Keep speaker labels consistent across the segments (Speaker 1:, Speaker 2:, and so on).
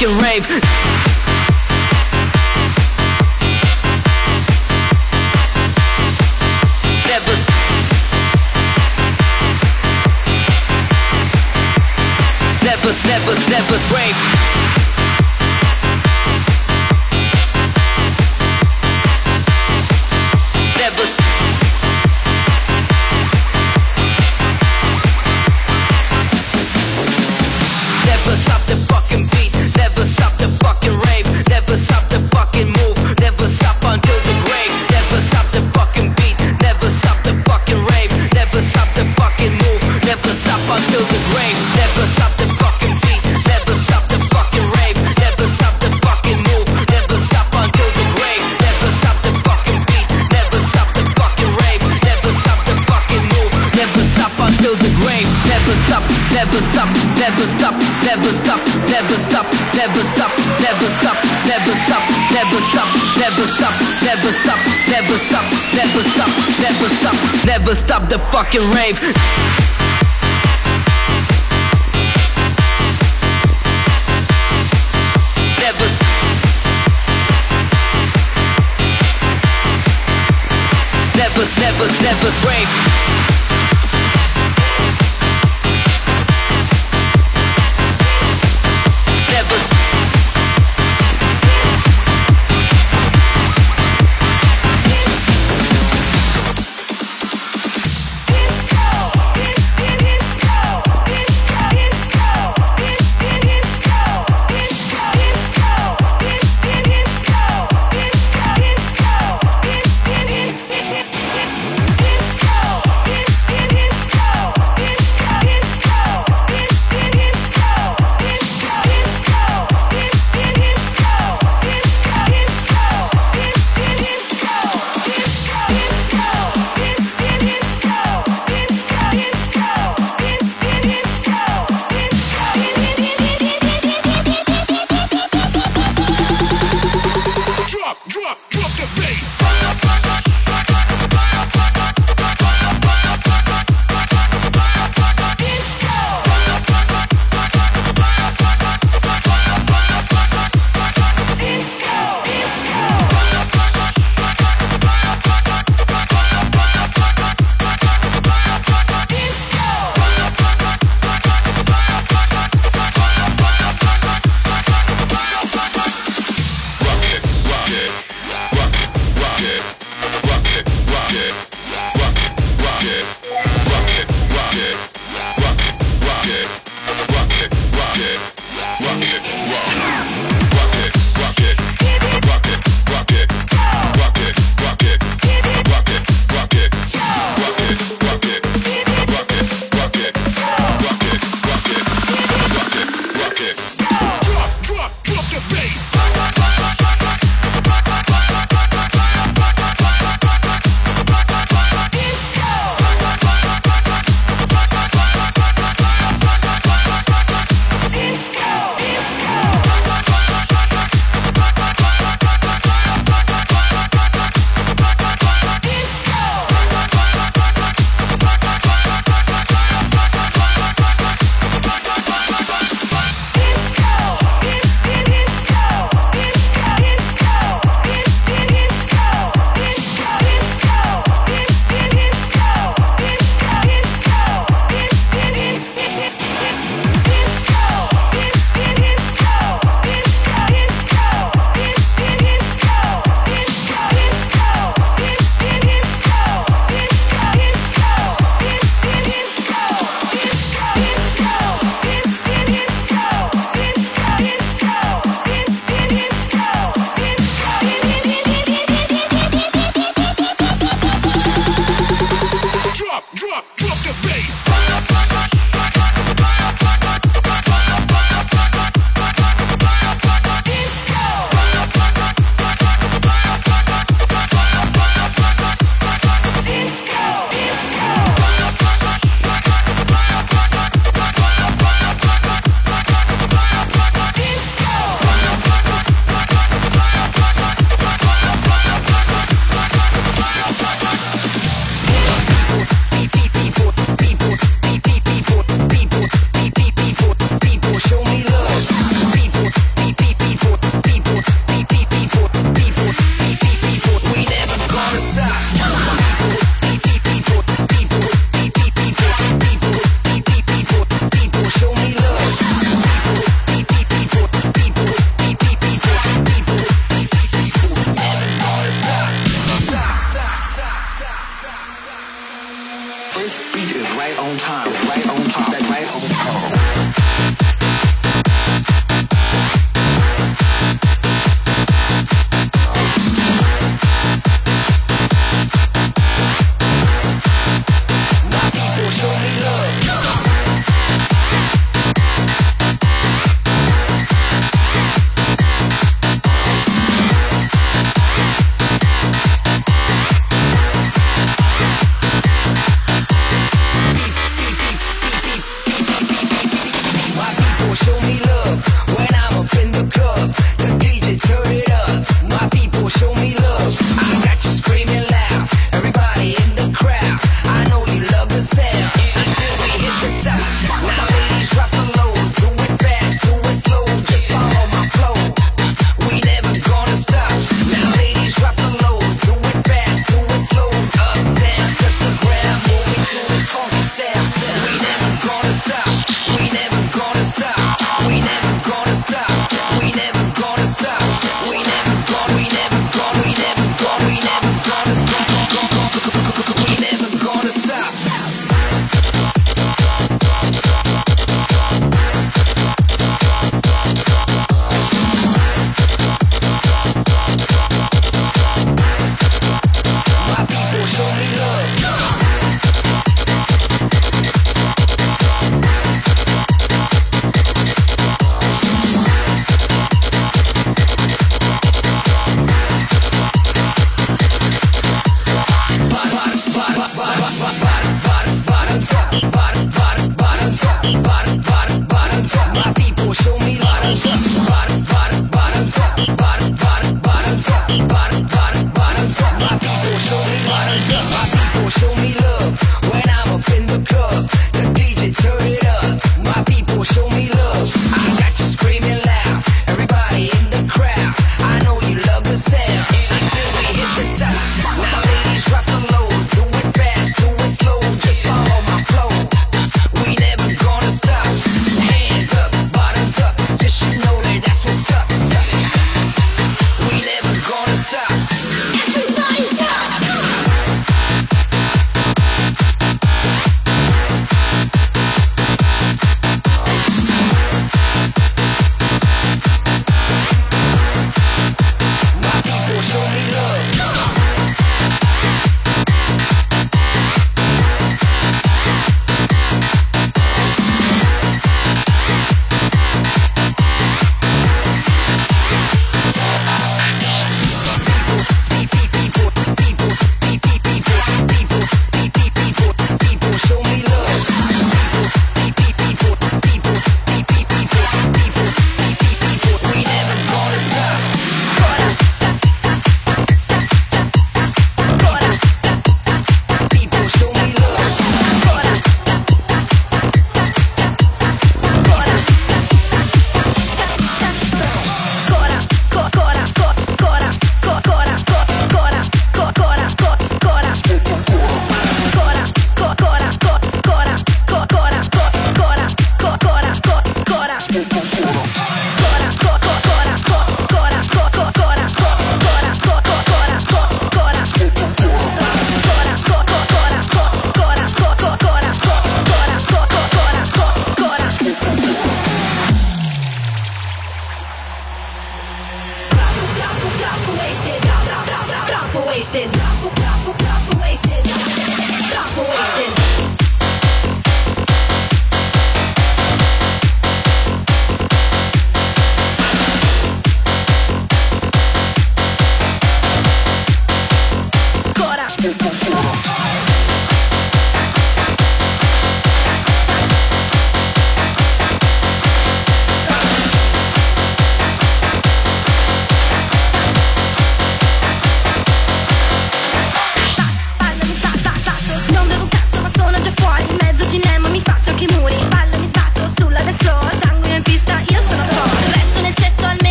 Speaker 1: fucking rave. Never, break.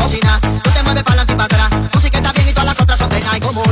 Speaker 2: bocina. Tú te mueves para adelante y para atrás. Música está bien y todas las otras son de y como